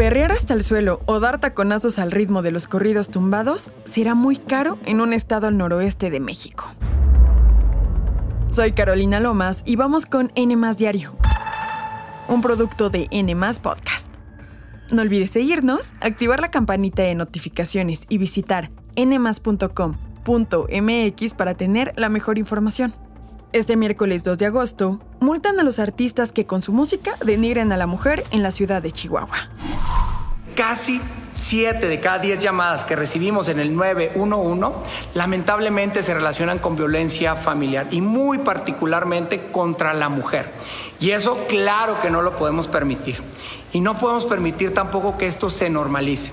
Perrear hasta el suelo o dar taconazos al ritmo de los corridos tumbados será muy caro en un estado al noroeste de México. Soy Carolina Lomas y vamos con N Diario, un producto de N Podcast. No olvides seguirnos, activar la campanita de notificaciones y visitar nmas.com.mx para tener la mejor información. Este miércoles 2 de agosto, multan a los artistas que con su música denigren a la mujer en la ciudad de Chihuahua. Casi 7 de cada 10 llamadas que recibimos en el 911 lamentablemente se relacionan con violencia familiar y muy particularmente contra la mujer. Y eso claro que no lo podemos permitir. Y no podemos permitir tampoco que esto se normalice.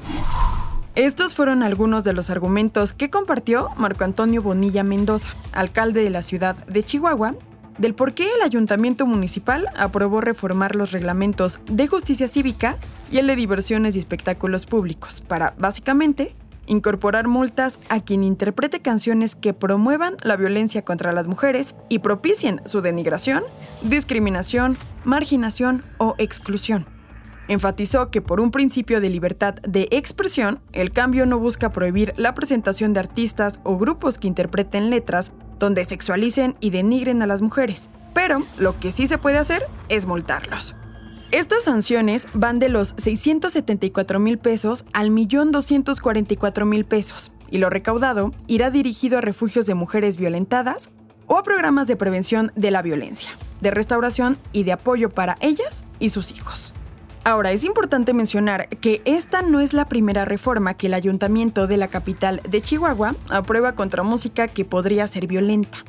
Estos fueron algunos de los argumentos que compartió Marco Antonio Bonilla Mendoza, alcalde de la ciudad de Chihuahua, del por qué el ayuntamiento municipal aprobó reformar los reglamentos de justicia cívica y el de diversiones y espectáculos públicos para, básicamente, incorporar multas a quien interprete canciones que promuevan la violencia contra las mujeres y propicien su denigración, discriminación, marginación o exclusión. Enfatizó que por un principio de libertad de expresión, el cambio no busca prohibir la presentación de artistas o grupos que interpreten letras donde sexualicen y denigren a las mujeres, pero lo que sí se puede hacer es multarlos. Estas sanciones van de los 674 mil pesos al millón 244 mil pesos, y lo recaudado irá dirigido a refugios de mujeres violentadas o a programas de prevención de la violencia, de restauración y de apoyo para ellas y sus hijos. Ahora, es importante mencionar que esta no es la primera reforma que el ayuntamiento de la capital de Chihuahua aprueba contra música que podría ser violenta.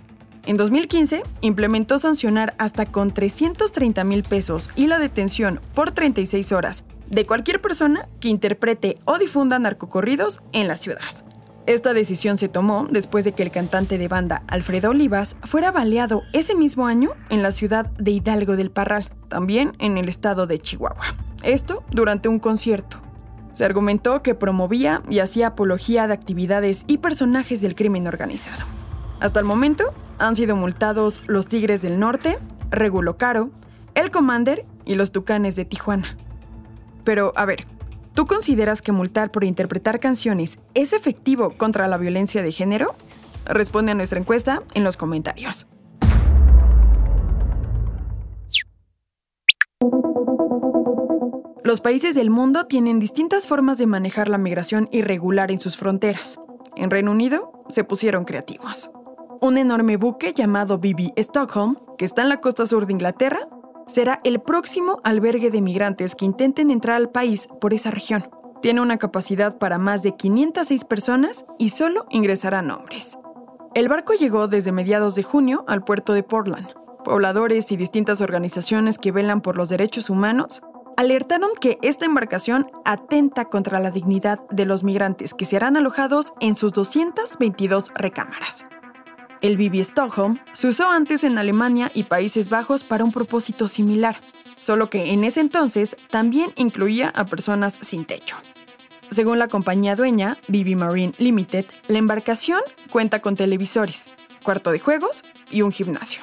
En 2015, implementó sancionar hasta con 330 mil pesos y la detención por 36 horas de cualquier persona que interprete o difunda narcocorridos en la ciudad. Esta decisión se tomó después de que el cantante de banda Alfredo Olivas fuera baleado ese mismo año en la ciudad de Hidalgo del Parral, también en el estado de Chihuahua. Esto durante un concierto. Se argumentó que promovía y hacía apología de actividades y personajes del crimen organizado. Hasta el momento han sido multados los Tigres del Norte, Regulo Caro, El Commander y los Tucanes de Tijuana. Pero, a ver, ¿tú consideras que multar por interpretar canciones es efectivo contra la violencia de género? Responde a nuestra encuesta en los comentarios. Los países del mundo tienen distintas formas de manejar la migración irregular en sus fronteras. En Reino Unido se pusieron creativos. Un enorme buque llamado BB Stockholm, que está en la costa sur de Inglaterra, será el próximo albergue de migrantes que intenten entrar al país por esa región. Tiene una capacidad para más de 506 personas y solo ingresarán hombres. El barco llegó desde mediados de junio al puerto de Portland. Pobladores y distintas organizaciones que velan por los derechos humanos alertaron que esta embarcación atenta contra la dignidad de los migrantes que serán alojados en sus 222 recámaras. El BB Stockholm se usó antes en Alemania y Países Bajos para un propósito similar, solo que en ese entonces también incluía a personas sin techo. Según la compañía dueña, BB Marine Limited, la embarcación cuenta con televisores, cuarto de juegos y un gimnasio.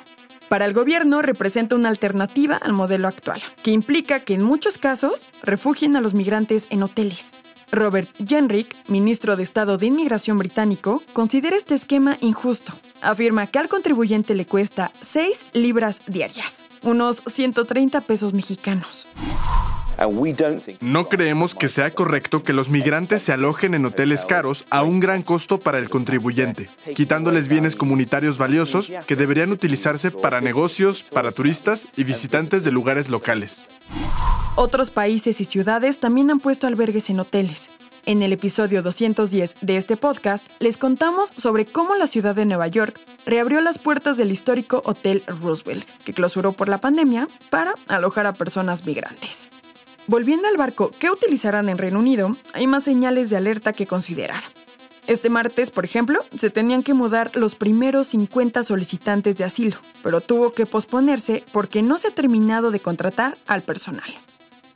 Para el gobierno representa una alternativa al modelo actual, que implica que en muchos casos refugien a los migrantes en hoteles. Robert Jenrick, ministro de Estado de Inmigración británico, considera este esquema injusto. Afirma que al contribuyente le cuesta 6 libras diarias, unos 130 pesos mexicanos. No creemos que sea correcto que los migrantes se alojen en hoteles caros a un gran costo para el contribuyente, quitándoles bienes comunitarios valiosos que deberían utilizarse para negocios, para turistas y visitantes de lugares locales. Otros países y ciudades también han puesto albergues en hoteles. En el episodio 210 de este podcast les contamos sobre cómo la ciudad de Nueva York reabrió las puertas del histórico Hotel Roosevelt, que clausuró por la pandemia, para alojar a personas migrantes. Volviendo al barco que utilizarán en Reino Unido, hay más señales de alerta que considerar. Este martes, por ejemplo, se tenían que mudar los primeros 50 solicitantes de asilo, pero tuvo que posponerse porque no se ha terminado de contratar al personal.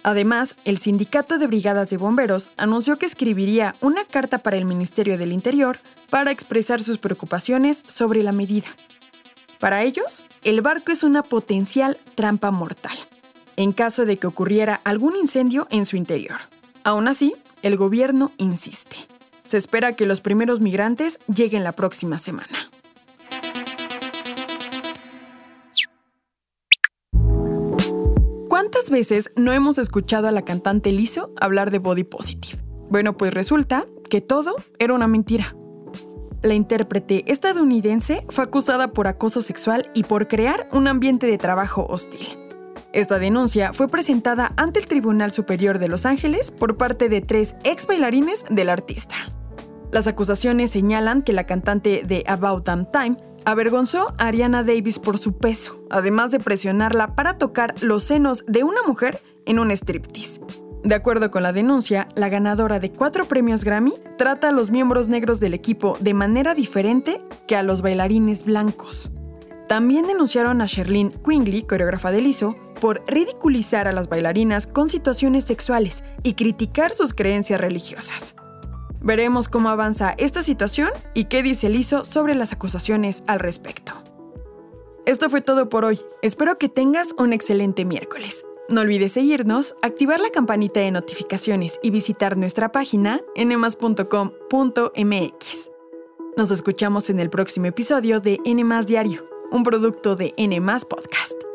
Además, el Sindicato de Brigadas de Bomberos anunció que escribiría una carta para el Ministerio del Interior para expresar sus preocupaciones sobre la medida. Para ellos, el barco es una potencial trampa mortal en caso de que ocurriera algún incendio en su interior. Aún así, el gobierno insiste. Se espera que los primeros migrantes lleguen la próxima semana. ¿Cuántas veces no hemos escuchado a la cantante Lizzo hablar de body positive? Bueno, pues resulta que todo era una mentira. La intérprete estadounidense fue acusada por acoso sexual y por crear un ambiente de trabajo hostil. Esta denuncia fue presentada ante el Tribunal Superior de Los Ángeles por parte de tres ex bailarines del artista. Las acusaciones señalan que la cantante de About Damn Time avergonzó a Ariana Davis por su peso, además de presionarla para tocar los senos de una mujer en un striptease. De acuerdo con la denuncia, la ganadora de cuatro premios Grammy trata a los miembros negros del equipo de manera diferente que a los bailarines blancos. También denunciaron a Sherlyn Quingley, coreógrafa de Lizzo, por ridiculizar a las bailarinas con situaciones sexuales y criticar sus creencias religiosas. Veremos cómo avanza esta situación y qué dice Lizzo sobre las acusaciones al respecto. Esto fue todo por hoy. Espero que tengas un excelente miércoles. No olvides seguirnos, activar la campanita de notificaciones y visitar nuestra página nmas.com.mx. Nos escuchamos en el próximo episodio de N Diario, un producto de N Podcast.